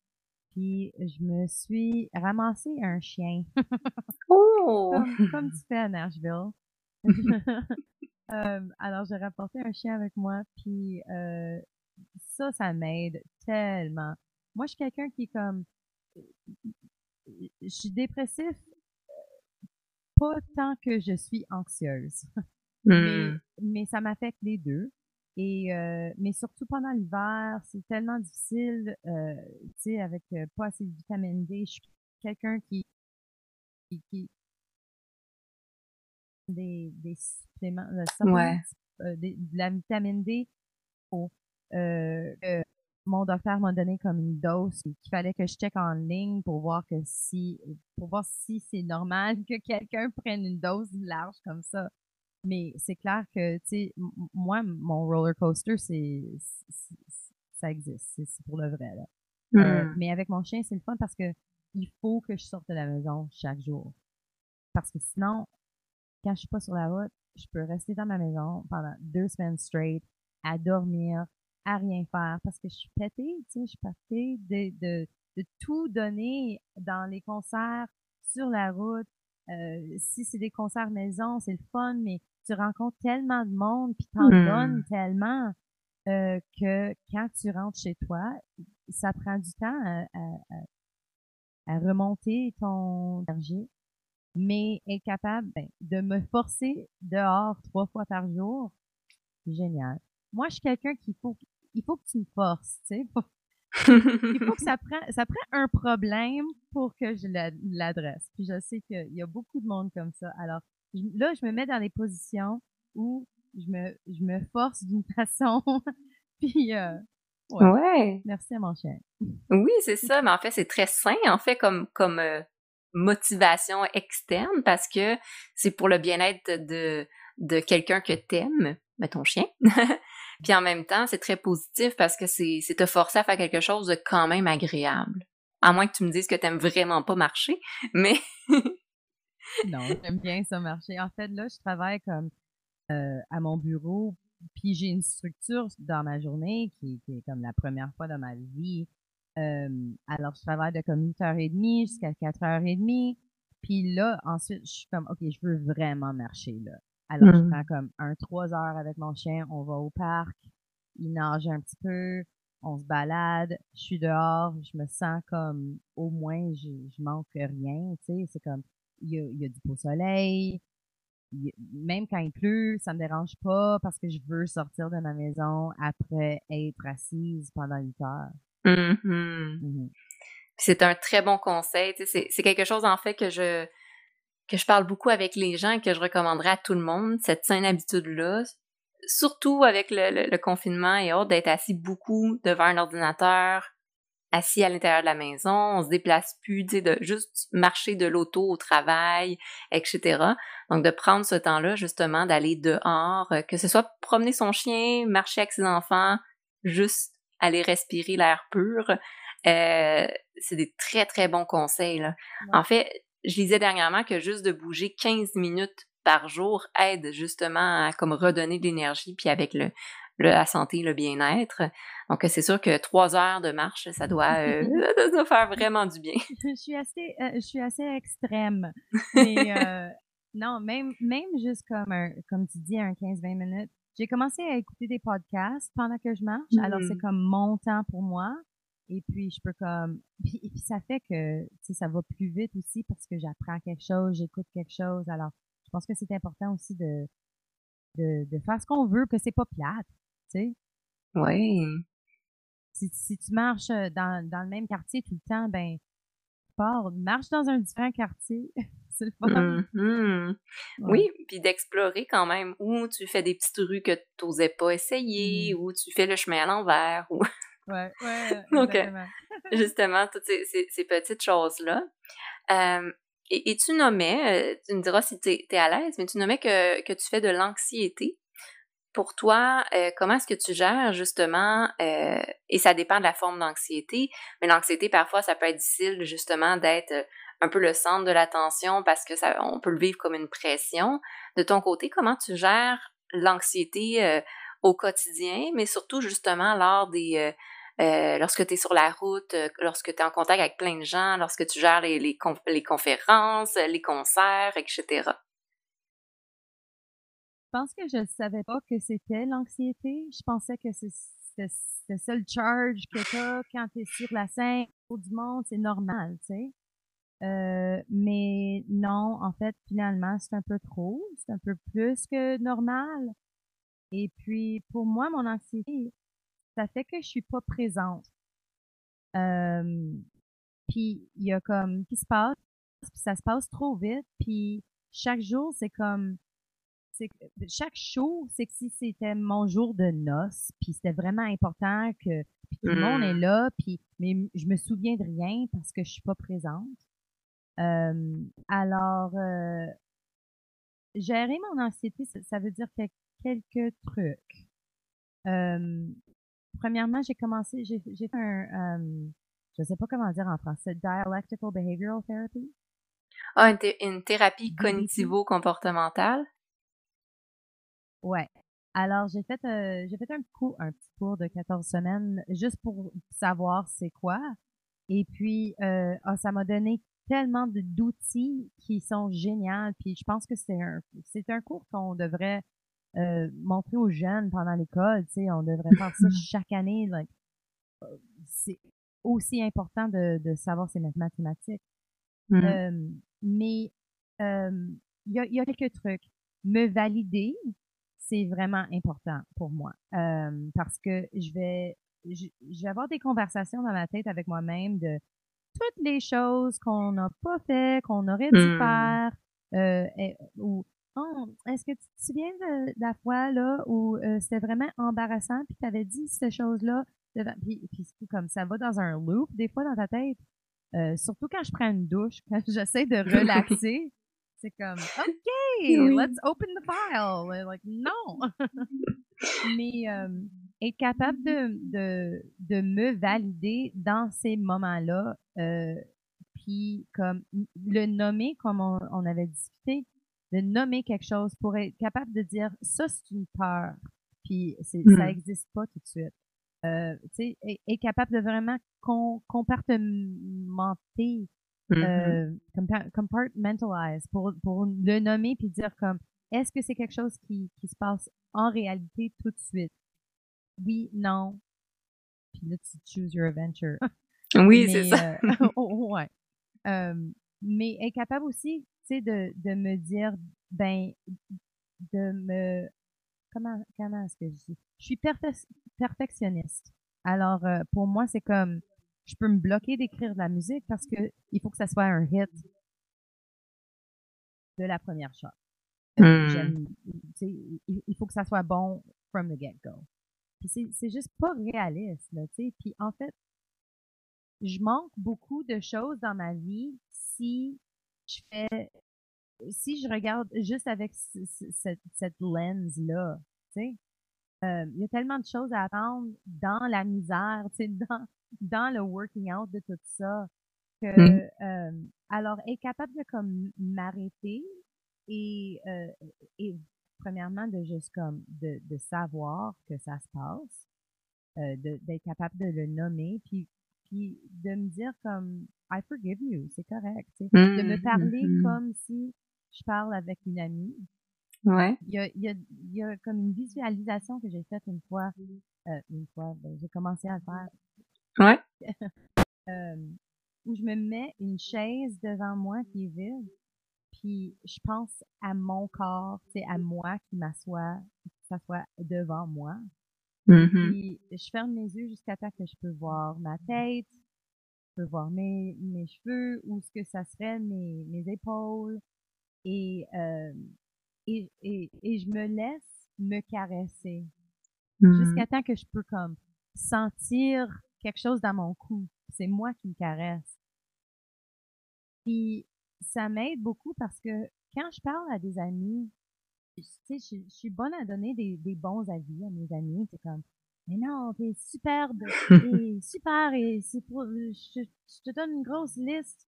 puis je me suis ramassé un chien. *laughs* oh! comme, tu fais à Nashville. *laughs* euh, alors j'ai rapporté un chien avec moi, puis euh, ça, ça m'aide tellement. Moi, je suis quelqu'un qui est comme je suis dépressif pas tant que je suis anxieuse. Hmm. mais, ça m'affecte les deux. Et euh, mais surtout pendant l'hiver, c'est tellement difficile, euh, tu sais, avec euh, pas assez de vitamine D. Je suis quelqu'un qui, qui, des, des suppléments, ouais. de la vitamine D pour mon docteur m'a donné comme une dose qu'il fallait que je check en ligne pour voir que si pour voir si c'est normal *laughs* que quelqu'un prenne une dose large comme ça. Mais c'est clair que tu sais moi mon roller coaster c'est ça existe, c'est pour le vrai là. Euh, hmm. mais avec mon chien, c'est le fun parce que il faut que je sorte de la maison chaque jour. Parce que sinon, quand je suis pas sur la route, je peux rester dans ma maison pendant deux semaines straight à dormir, à rien faire parce que je suis pétée, tu sais, je suis pétée de, de, de tout donner dans les concerts, sur la route. Euh, si c'est des concerts maison, c'est le fun, mais tu rencontres tellement de monde puis t'en hmm. donnes tellement euh, que quand tu rentres chez toi, ça prend du temps à, à, à remonter ton énergie, mais être capable ben, de me forcer dehors trois fois par jour, génial. Moi, je suis quelqu'un qui faut il faut que tu me forces, tu sais. Il faut que ça prend, ça prend un problème pour que je l'adresse. Puis je sais qu'il y a beaucoup de monde comme ça. Alors là, je me mets dans des positions où je me, je me force d'une *laughs* façon. Puis euh, ouais. Merci à mon chien. Oui, c'est ça. Mais en fait, c'est très sain, en fait, comme, comme euh, motivation externe parce que c'est pour le bien-être de, de quelqu'un que t'aimes, ben ton chien. *laughs* Puis en même temps, c'est très positif parce que c'est te forcer à faire quelque chose de quand même agréable. À moins que tu me dises que t'aimes vraiment pas marcher, mais... *laughs* non, j'aime bien ça marcher. En fait, là, je travaille comme euh, à mon bureau, puis j'ai une structure dans ma journée qui, est comme la première fois dans ma vie. Euh, alors, je travaille de comme 8h30 jusqu'à 4h30. Puis là, ensuite, je suis comme, OK, je veux vraiment marcher, là. Alors, je mmh. prends comme un trois heures avec mon chien, on va au parc, il nage un petit peu, on se balade, je suis dehors, je me sens comme, au moins, je, je manque rien, tu sais, c'est comme, il y a, il y a du beau soleil, même quand il pleut, ça me dérange pas parce que je veux sortir de ma maison après être assise pendant huit heures. Mmh mmh c'est un très bon conseil. C'est quelque chose en fait que je que je parle beaucoup avec les gens et que je recommanderais à tout le monde, cette saine habitude-là, surtout avec le, confinement et autres, d'être assis beaucoup devant un ordinateur, assis à l'intérieur de la maison, on se déplace plus, tu sais, de juste marcher de l'auto au travail, etc. Donc, de prendre ce temps-là, justement, d'aller dehors, euh, que ce soit promener son chien, marcher avec ses enfants, juste aller respirer l'air pur, euh, c'est des très, très bons conseils. Là. En fait, je lisais dernièrement que juste de bouger 15 minutes par jour aide justement à comme redonner de l'énergie, puis avec le, la santé, le bien-être. Donc, c'est sûr que trois heures de marche, ça doit, *laughs* euh, *laughs* faire vraiment du bien. Je suis assez, euh, je suis assez extrême. Mais euh, non, même, même juste comme, un, comme tu dis, un 15-20 minutes. J'ai commencé à écouter des podcasts pendant que je marche. Alors, c'est mmh. comme mon temps pour moi. Et puis, je peux comme... *laughs* Puis, et puis ça fait que, tu sais, ça va plus vite aussi parce que j'apprends quelque chose, j'écoute quelque chose. Alors, je pense que c'est important aussi de, de, de faire ce qu'on veut, que c'est pas plate, tu sais. Oui. Si, si tu marches euh, dans, dans le même quartier tout le temps, ben, pars, marche dans un différent quartier. *laughs* c'est le fun. Mm-hmm. Oui, puis d'explorer quand même où tu fais des petites rues que tu n'osais pas essayer, mmh. où tu fais le chemin à l'envers. Ou... Ouais, ouais. *laughs* Donc, *laughs* justement, toutes ces, ces, petites choses-là. Euh, et, tu nommais, euh, tu me diras si tu es, à l'aise, mais tu nommais que, que tu fais de l'anxiété. Pour toi, euh, comment est-ce que tu gères justement, et ça dépend de la forme d'anxiété, mais l'anxiété, parfois, ça peut être difficile justement d'être un peu le centre de l'attention parce que ça, on peut le vivre comme une pression. De ton côté, comment tu gères l'anxiété au quotidien, mais surtout justement lors des, euh, lorsque tu es sur la route, euh, lorsque tu es en contact avec plein de gens, lorsque tu gères les, les, les conférences, les concerts, etc. Je pense que je ne savais pas que c'était l'anxiété. Je pensais que c'est le seul charge que tu quand tu es sur la scène au du monde, c'est normal, tu sais. Euh, mais non, en fait, finalement, c'est un peu trop, c'est un peu plus que normal. Et puis, pour moi, mon anxiété, ça fait que je suis pas présente. Euh, puis il y a comme qui se passe, puis ça se passe trop vite, puis chaque jour c'est comme chaque show, c'est que si c'était mon jour de noces, puis c'était vraiment important que puis tout le monde est mmh. là, puis mais je me souviens de rien parce que je suis pas présente. Euh, alors euh, gérer mon anxiété, ça, veut dire quelques trucs. Euh, premièrement, j'ai commencé, j'ai fait un, euh, je sais pas comment dire en français, dialectical behavioral therapy. Ah, une, thérapie cognitivo-comportementale? Ouais. Alors, j'ai fait, euh, j'ai fait un cours, un petit cours de 14 semaines juste pour savoir c'est quoi. Et puis, euh, ah, ça m'a donné tellement d'outils qui sont géniaux. Puis, je pense que c'est un, c'est un cours qu'on devrait euh, montrer aux jeunes pendant l'école, tu sais, on devrait faire ça chaque année. Euh, c'est aussi important de, de savoir ces mathématiques. Mm. Euh, mais il y, a, y, a, quelques trucs. Me valider, c'est vraiment important pour moi parce que je vais je, vais avoir des conversations dans ma tête avec moi-même de toutes les choses qu'on n'a pas fait, qu'on aurait dû hmm. faire, euh, ou oh, est-ce que tu te souviens de, la fois là où euh, c'était vraiment embarrassant puis tu avais dit ces choses-là puis, puis comme ça va dans un loop des fois dans ta tête. Euh, surtout quand je prends une douche quand *laughs* j'essaie de *laughs* relaxer c'est comme OK let's open the file. Like non! *laughs* Mais euh, être capable de, de, de me valider dans ces moments-là puis comme le nommer comme on, on avait discuté de nommer quelque chose pour être capable de dire ça c'est une peur puis ça hmm. existe pas tout de suite. Euh, tu sais est, capable de vraiment compartimenter mm-hmm. euh, compartmentalize pour pour le nommer puis dire comme est-ce que c'est quelque chose qui qui se passe en réalité tout de suite? Oui non. Puis là tu choose your adventure. Oui c'est ça. euh, *laughs* ouais. Euh, mais est capable aussi sais, de, de me dire, ben, de me, comment, comment est-ce que je dis? Je suis perfectionniste. Alors, euh, pour moi, c'est comme, je peux me bloquer d'écrire de la musique parce que il faut que ça soit un hit de la première shot. Hmm. il faut que ça soit bon from the get-go. Puis c'est juste pas réaliste, là, tu sais. Puis en fait, je manque beaucoup de choses dans ma vie si je fais si je regarde juste avec cette, cette lens-là, tu sais, euh, il y a tellement de choses à apprendre dans la misère, tu sais, dans, dans le working out de tout ça, que, mmh. euh, alors, être capable de comme m'arrêter et, euh, et premièrement de juste comme de, de savoir que ça se passe, euh, d'être capable de le nommer, puis puis de me dire comme I forgive you, c'est correct, de me mmh, parler mmh. comme si je parle avec une amie. Ouais. Il y a, il y a, il y a comme une visualisation que j'ai faite une fois, euh, une fois, ben, j'ai commencé à le faire. Ouais. *laughs* euh, où je me mets une chaise devant moi qui est vide, puis je pense à mon corps, c'est à moi qui m'assoit, que ça soit devant moi. Mm-hmm. Puis je ferme mes yeux jusqu'à temps que je peux voir ma tête, je peux voir mes, mes cheveux, ou ce que ça serait mes, mes épaules, et, euh, et, et, et, je me laisse me caresser jusqu'à mmh. temps que je peux comme sentir quelque chose dans mon cou. C'est moi qui me caresse. Puis ça m'aide beaucoup parce que quand je parle à des amis, tu sais, je, suis bonne à donner des, des bons avis à mes amis. C'est comme, mais non, t'es superbe, *laughs* et super, et c'est pour, je, je, te donne une grosse liste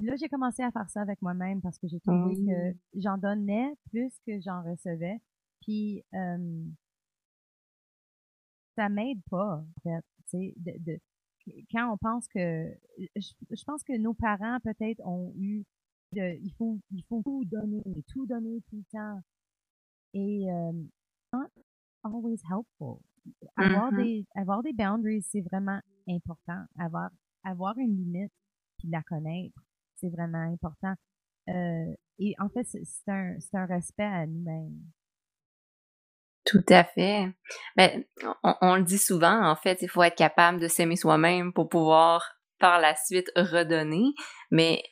là, j'ai commencé à faire ça avec moi-même parce que j'ai trouvé que mmh. j'en donnais plus que j'en recevais. Puis euh, ça m'aide pas, en fait. De, de, quand on pense que je, pense que nos parents peut-être ont eu de, il faut il faut tout donner, tout donner tout le temps. Et euh, not always helpful. Avoir mmh des avoir des boundaries, c'est vraiment important. Avoir avoir une limite puis la connaître c'est vraiment important. Euh, et en fait, c'est un, un respect à nous-mêmes. Tout à fait. Ben, on, le dit souvent, en fait, il faut être capable de s'aimer soi-même pour pouvoir par la suite redonner. Mais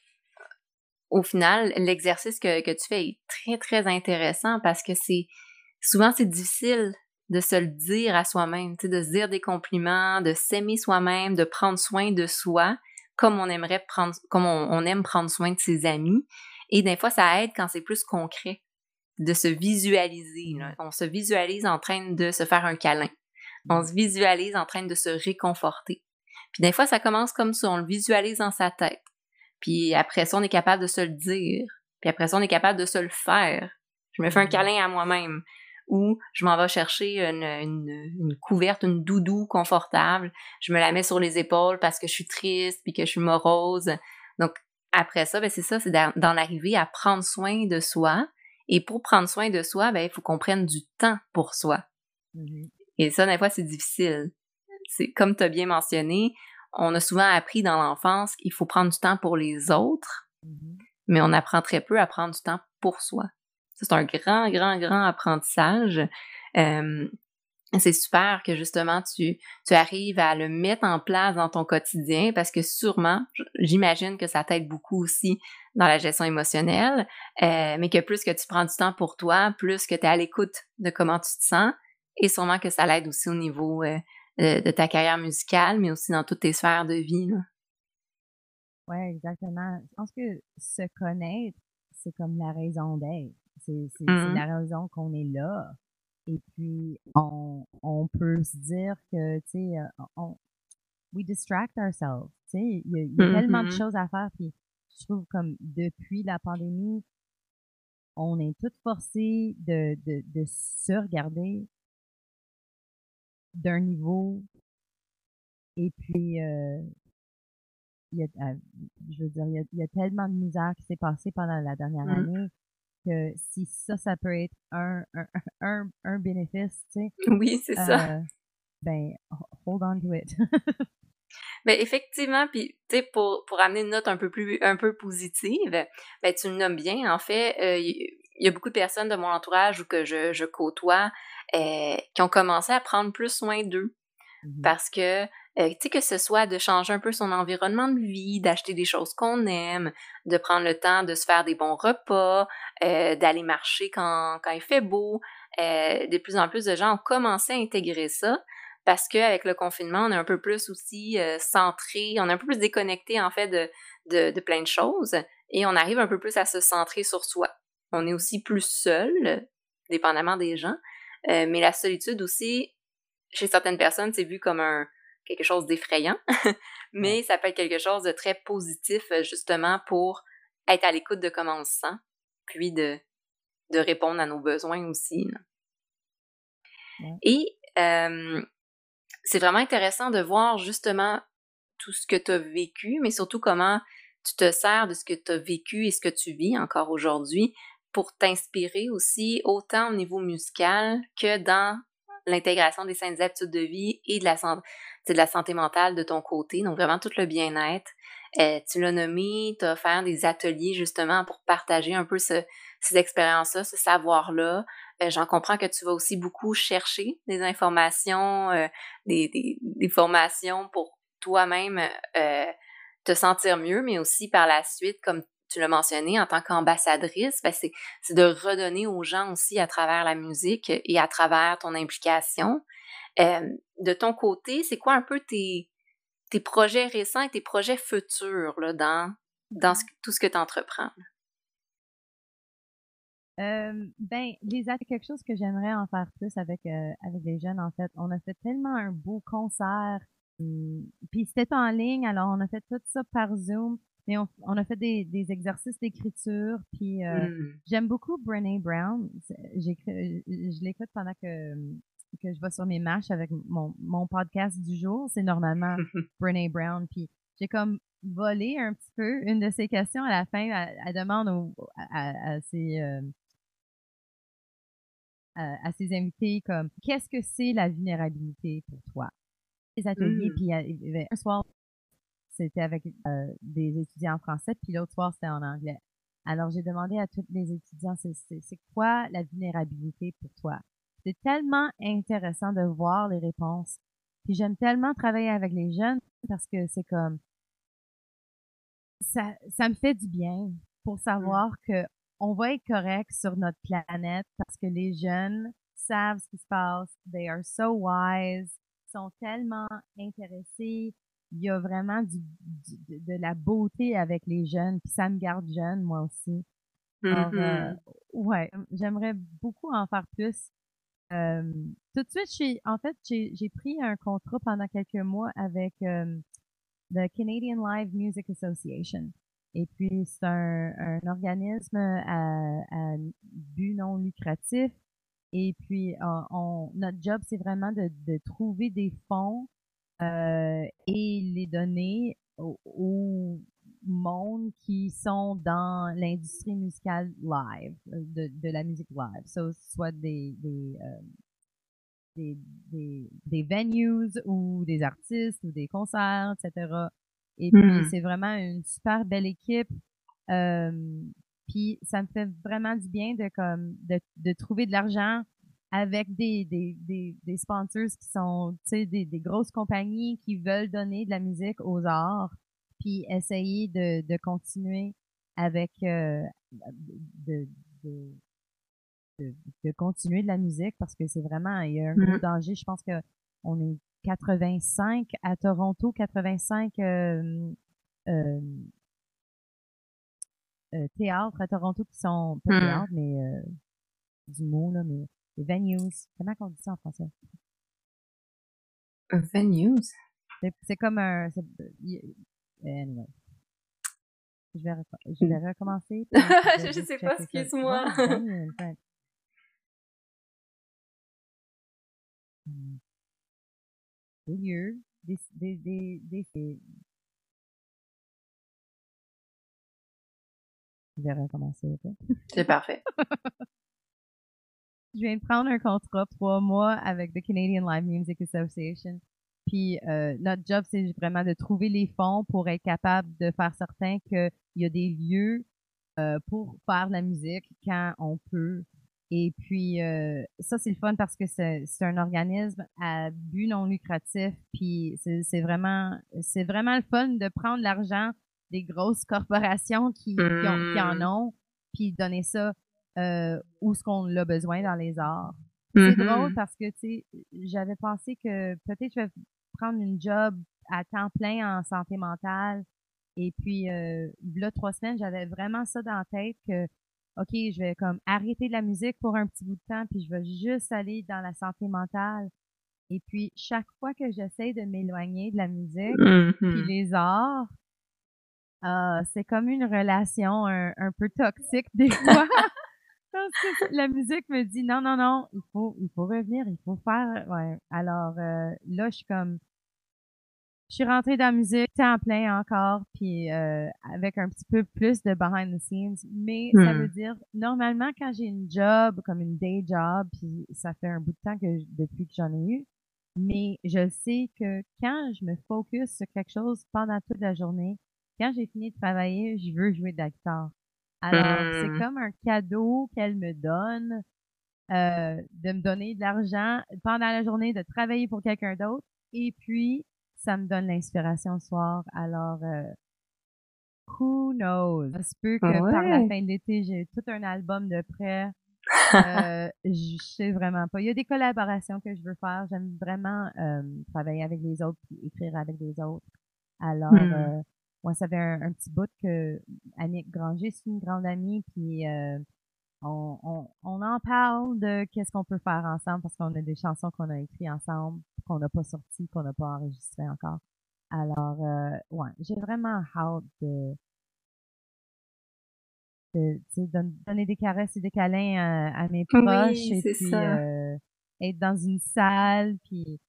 au final, l'exercice que, que tu fais est très, très intéressant parce que c'est souvent c'est difficile de se le dire à soi-même, de se dire des compliments, de s'aimer soi-même, de prendre soin de soi comme on aimerait prendre, comme on, aime prendre soin de ses amis. Et des fois, ça aide quand c'est plus concret, de se visualiser. On se visualise en train de se faire un câlin. On se visualise en train de se réconforter. Puis des fois, ça commence comme ça, on le visualise dans sa tête. Puis après ça, on est capable de se le dire. Puis après ça, on est capable de se le faire. Je me fais un câlin à moi-même ou je m'en vais chercher une, une, couverte, une doudou confortable. Je me la mets sur les épaules parce que je suis triste puis que je suis morose. Donc, après ça, ben c'est ça, c'est d'en arriver à prendre soin de soi. Et pour prendre soin de soi, ben, il faut qu'on prenne du temps pour soi. Mm-hmm. Et ça, des fois, c'est difficile. C'est comme tu as bien mentionné, on a souvent appris dans l'enfance qu'il faut prendre du temps pour les autres, mm-hmm. mais on apprend très peu à prendre du temps pour soi. C'est un grand, grand, grand apprentissage. Euh, c'est super que justement tu, tu arrives à le mettre en place dans ton quotidien parce que sûrement, j'imagine que ça t'aide beaucoup aussi dans la gestion émotionnelle, euh, mais que plus que tu prends du temps pour toi, plus que tu es à l'écoute de comment tu te sens, et sûrement que ça l'aide aussi au niveau euh, de, ta carrière musicale, mais aussi dans toutes tes sphères de vie. Oui, exactement. Je pense que se connaître, c'est comme la raison d'être. C'est mmh la raison qu'on est là. Et puis, on, on peut se dire que, tu sais, euh, on, we distract ourselves. Tu sais, il y a, y a tellement de mm-hmm. choses à faire. Puis, je trouve comme depuis la pandémie, on est toutes forcés de, de, de se regarder d'un niveau. Et puis, euh, il y a, euh, je veux dire, il y a, il y a tellement de misère qui s'est passée pendant la dernière mmh. année que si ça, ça peut être un, un, un, un bénéfice, tu sais. *laughs* Oui, c'est ça. Euh, ben, hold on to it. *laughs* Ben effectivement, puis tu sais pour pour amener une note un peu plus un peu positive, ben tu le nommes bien. En fait, euh, il y, a beaucoup de personnes de mon entourage ou que je, je côtoie euh, qui ont commencé à prendre plus soin d'eux mmh parce que euh, tu sais, que ce soit de changer un peu son environnement de vie, d'acheter des choses qu'on aime, de prendre le temps de se faire des bons repas, euh, d'aller marcher quand, quand il fait beau. De plus en plus de gens ont commencé à intégrer ça parce qu'avec le confinement, on est un peu plus aussi centré, on est un peu plus déconnecté en fait de, de, de, plein de choses et on arrive un peu plus à se centrer sur soi. On est aussi plus seul, dépendamment des gens, euh, mais la solitude aussi, chez certaines personnes, c'est vu comme un, quelque chose d'effrayant, *laughs* mais ça peut être quelque chose de très positif justement pour être à l'écoute de comment on se sent, puis de, de répondre à nos besoins aussi. Et euh, c'est vraiment intéressant de voir justement tout ce que tu as vécu, mais surtout comment tu te sers de ce que tu as vécu et ce que tu vis encore aujourd'hui pour t'inspirer aussi autant au niveau musical que dans l'intégration des saines habitudes de vie et de la, santé, mentale de ton côté, donc vraiment tout le bien-être. Euh, tu l'as nommé, tu as offert des ateliers justement pour partager un peu ces expériences-là, ce savoir-là. Euh, j'en comprends que tu vas aussi beaucoup chercher des informations, euh, des, des, formations pour toi-même te sentir mieux, mais aussi par la suite, comme tu l'as mentionné, en tant qu'ambassadrice, ben c'est, de redonner aux gens aussi à travers la musique et à travers ton implication. Euh, de ton côté, c'est quoi un peu tes, projets récents et tes projets futurs là, dans, tout ce que tu entreprends? Euh, ben, les quelque chose que j'aimerais en faire plus avec euh, avec les jeunes en fait. On a fait tellement un beau concert, hum, puis c'était en ligne, alors on a fait tout ça par Zoom. Mais on, on a fait des, des exercices d'écriture, puis euh, mmh. j'aime beaucoup Brené Brown. J'écris, je l'écoute pendant que que je vais sur mes marches avec mon, mon podcast du jour. C'est normalement *laughs* Brené Brown. Puis j'ai comme volé un petit peu une de ses questions à la fin. Elle, demande à, à, ses euh, à, ses invités comme qu'est-ce que c'est la vulnérabilité pour toi? Les ateliers, mmh. puis un soir c'était avec euh, des étudiants en français, puis l'autre soir, c'était en anglais. Alors, j'ai demandé à tous les étudiants, c'est quoi la vulnérabilité pour toi? C'est tellement intéressant de voir les réponses. Puis j'aime tellement travailler avec les jeunes parce que c'est comme ça, ça me fait du bien pour mmh. savoir que on va être correct sur notre planète parce que les jeunes savent ce qui se passe. They are so wise, sont tellement intéressés il y a vraiment du, de, la beauté avec les jeunes, puis ça me garde jeune, moi aussi. Alors, euh, mm-hmm. ouais, j'aimerais beaucoup en faire plus. Euh, tout de suite, en fait, j'ai pris un contrat pendant quelques mois avec euh, le Canadian Live Music Association. Et puis, c'est un, un, organisme à, à, but non lucratif. Et puis, on, notre job, c'est vraiment de, de trouver des fonds euh, et les donner au, monde qui sont dans l'industrie musicale live, euh, de, de, la musique live, soit des, des, euh, des, des, des, venues ou des artistes ou des concerts, etc. Et puis, hmm. c'est vraiment une super belle équipe. Euh, puis, ça me fait vraiment du bien de, comme, de, de trouver de l'argent avec des, des, des, des sponsors qui sont, tu sais, des, des grosses compagnies qui veulent donner de la musique aux arts, puis essayer de, de continuer avec, euh, de, de, de, de, continuer de la musique parce que c'est vraiment, il y a un gros mm-hmm. danger. Je pense que on est 85 à Toronto, 85 euh, euh, euh, théâtres à Toronto qui sont pas hmm. théâtres, mais euh, du mot là, mais venues. Comment on dit ça en français? Venues? C'est comme un. Anyway. Je vais, je vais recommencer. *laughs* je, je sais pas, excuse-moi. *laughs* des lieux, des, des, des, des, Je vais recommencer. C'est parfait. *laughs* je viens de prendre un contrat trois mois avec the Canadian Live Music Association. Puis euh, notre job, c'est vraiment de trouver les fonds pour être capable de faire certain qu'il y a des lieux euh, pour faire de la musique quand on peut. Et puis euh, ça, c'est le fun parce que c'est un organisme à but non lucratif. Puis c'est vraiment c'est vraiment le fun de prendre l'argent des grosses corporations qui, qui, en mmh. ont, puis donner ça euh, où ce qu'on a besoin dans les arts. C'est mmh drôle parce que, tu sais, j'avais pensé que peut-être je vais prendre une job à temps plein en santé mentale. Et puis, euh, là, trois semaines, j'avais vraiment ça dans la tête que, OK, je vais comme arrêter de la musique pour un petit bout de temps, puis je vais juste aller dans la santé mentale. Et puis, chaque fois que j'essaie de m'éloigner de la musique, puis mmh les arts, euh, c'est comme une relation un, un peu toxique des fois. Parce que la musique me dit non, non, non, il faut, il faut revenir, il faut faire. Ouais. Alors euh, là, je suis comme je suis rentrée dans la musique temps plein encore, puis euh, avec un petit peu plus de behind the scenes. Mais ça veut hmm. dire, normalement, quand j'ai une job, comme une day job, puis ça fait un bout de temps que depuis que j'en ai eu, mais je sais que quand je me focus sur quelque chose pendant toute la journée, quand j'ai fini de travailler, je veux jouer de la guitare. Alors, c'est mmh. comme un cadeau qu'elle me donne euh, de me donner de l'argent pendant la journée, de travailler pour quelqu'un d'autre. Et puis, ça me donne l'inspiration le soir. Alors, euh, who knows? Ça se peut que par la fin de l'été, j'ai tout un album de prêt. *laughs* euh, je sais vraiment pas. Il y a des collaborations que je veux faire. J'aime vraiment euh, travailler avec les autres et écrire avec les autres. Alors, mmh. Euh, moi, ça fait un, petit bout que Annick Granger, c'est une grande amie, puis euh, on, on, on, en parle de qu'est-ce qu'on peut faire ensemble parce qu'on a des chansons qu'on a écrites ensemble, qu'on n'a pas sorties, qu'on n'a pas enregistrées encore. Alors, euh, ouais, j'ai vraiment hâte de, de, de, donner des caresses et des câlins à, mes proches et puis euh, être dans une salle, puis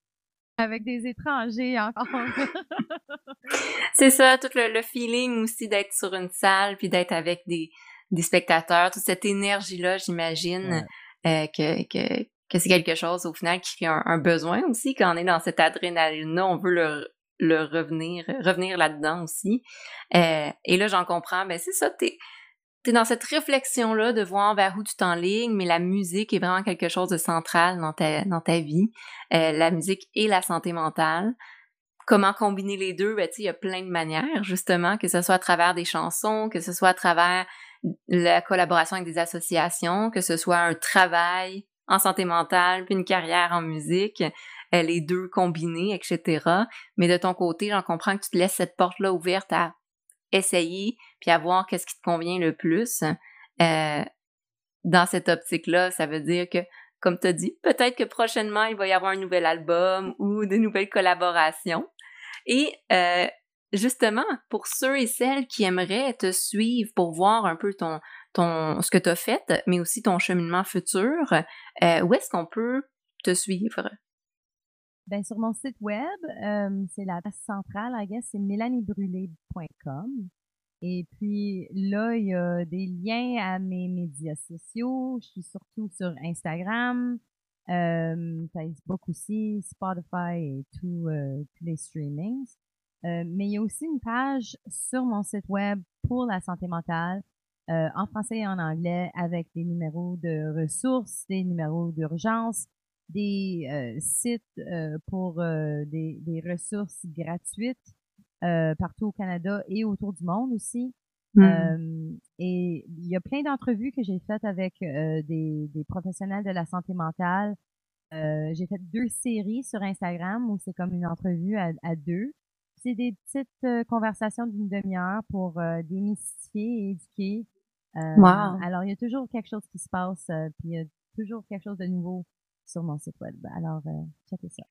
avec des étrangers encore. *laughs* c'est ça, tout le, feeling aussi d'être sur une salle puis d'être avec des, des spectateurs, toute cette énergie-là, j'imagine euh, que, que, que c'est quelque chose au final qui a un, besoin aussi quand on est dans cette adrénaline-là, on veut le, le revenir, revenir là-dedans aussi. Euh, et là, j'en comprends, ben c'est ça, t'es tu es dans cette réflexion-là de voir vers où tu t'enlignes, mais la musique est vraiment quelque chose de central dans ta, dans ta vie. Euh, la musique et la santé mentale. Comment combiner les deux? Ben, il y a plein de manières, justement, que ce soit à travers des chansons, que ce soit à travers la collaboration avec des associations, que ce soit un travail en santé mentale, puis une carrière en musique, euh, les deux combinés, etc. Mais de ton côté, j'en comprends que tu te laisses cette porte-là ouverte à essayer puis à voir qu'est-ce qui te convient le plus. Euh, dans cette optique-là, ça veut dire que, comme tu as dit, peut-être que prochainement, il va y avoir un nouvel album ou de nouvelles collaborations. Et euh, justement, pour ceux et celles qui aimeraient te suivre pour voir un peu ton, ton ce que tu as fait, mais aussi ton cheminement futur, euh, où est-ce qu'on peut te suivre? Ben, sur mon site web, c'est la base centrale, I guess, c'est mélaniebrûlé.com. Et puis là, il y a des liens à mes médias sociaux. Je suis surtout sur Instagram, euh, Facebook aussi, Spotify et euh, tous les streamings. Euh, mais il y a aussi une page sur mon site web pour la santé mentale en français et en anglais avec des numéros de ressources, des numéros d'urgence, des sites pour des, ressources gratuites partout au Canada et autour du monde aussi. Mmh. et il y a plein d'entrevues que j'ai faites avec des, des, professionnels de la santé mentale. j'ai fait deux séries sur Instagram où c'est comme une entrevue à, à deux. C'est des petites conversations d'une demi-heure pour démystifier et éduquer. wow. Alors, il y a toujours quelque chose qui se passe, puis il y a toujours quelque chose de nouveau sur mon site web. Alors, checkez ça.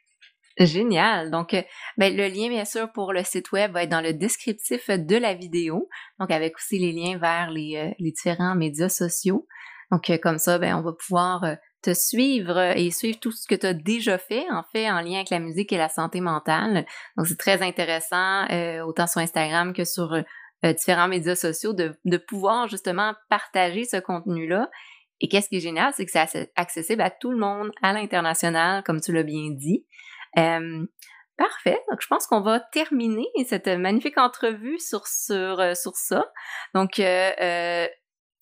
Génial. Donc, euh, ben, le lien, bien sûr, pour le site web va être dans le descriptif de la vidéo. Donc, avec aussi les liens vers les, euh, différents médias sociaux. Donc, euh, comme ça, ben, on va pouvoir te suivre et suivre tout ce que tu as déjà fait, en fait, en lien avec la musique et la santé mentale. Donc, c'est très intéressant, autant sur Instagram que sur différents médias sociaux, de, de pouvoir justement partager ce contenu-là. Et qu'est-ce qui est génial, c'est que c'est accessible à tout le monde, à l'international, comme tu l'as bien dit. Euh, parfait. Donc, je pense qu'on va terminer cette magnifique entrevue sur, sur, euh, sur ça. Donc, euh,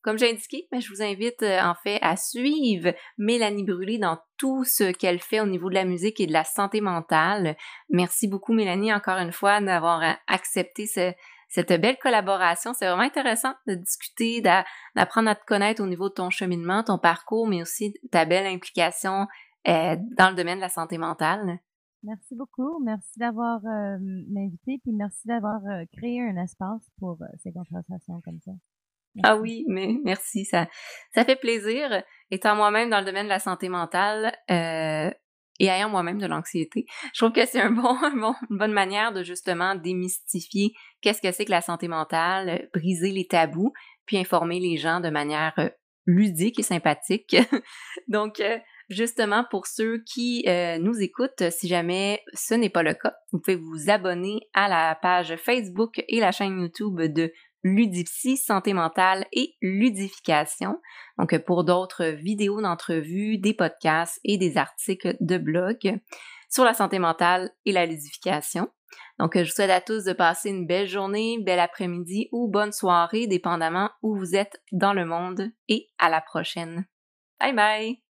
comme j'ai indiqué, ben, je vous invite en fait à suivre Mélanie Brûlé dans tout ce qu'elle fait au niveau de la musique et de la santé mentale. Merci beaucoup Mélanie encore une fois d'avoir accepté cette belle collaboration. C'est vraiment intéressant de discuter, d'apprendre à te connaître au niveau de ton cheminement, ton parcours, mais aussi ta belle implication dans le domaine de la santé mentale. Merci beaucoup. Merci d'avoir euh, m'invité, puis merci d'avoir euh, créé un espace pour euh, ces conversations comme ça. Ah oui, mais merci, ça, ça fait plaisir. Étant moi-même dans le domaine de la santé mentale et ayant moi-même de l'anxiété, je trouve que c'est un bon, *laughs* bon, une bonne manière de justement démystifier qu'est-ce que c'est que la santé mentale, briser les tabous, puis informer les gens de manière ludique et sympathique. *laughs* Donc, justement pour ceux qui euh, nous écoutent, si jamais ce n'est pas le cas, vous pouvez vous abonner à la page Facebook et la chaîne YouTube de Ludipsy, santé mentale et ludification. Donc pour d'autres vidéos d'entrevues, des podcasts et des articles de blog sur la santé mentale et la ludification. Donc je vous souhaite à tous de passer une belle journée, bel après-midi ou bonne soirée, dépendamment où vous êtes dans le monde et à la prochaine. Bye bye!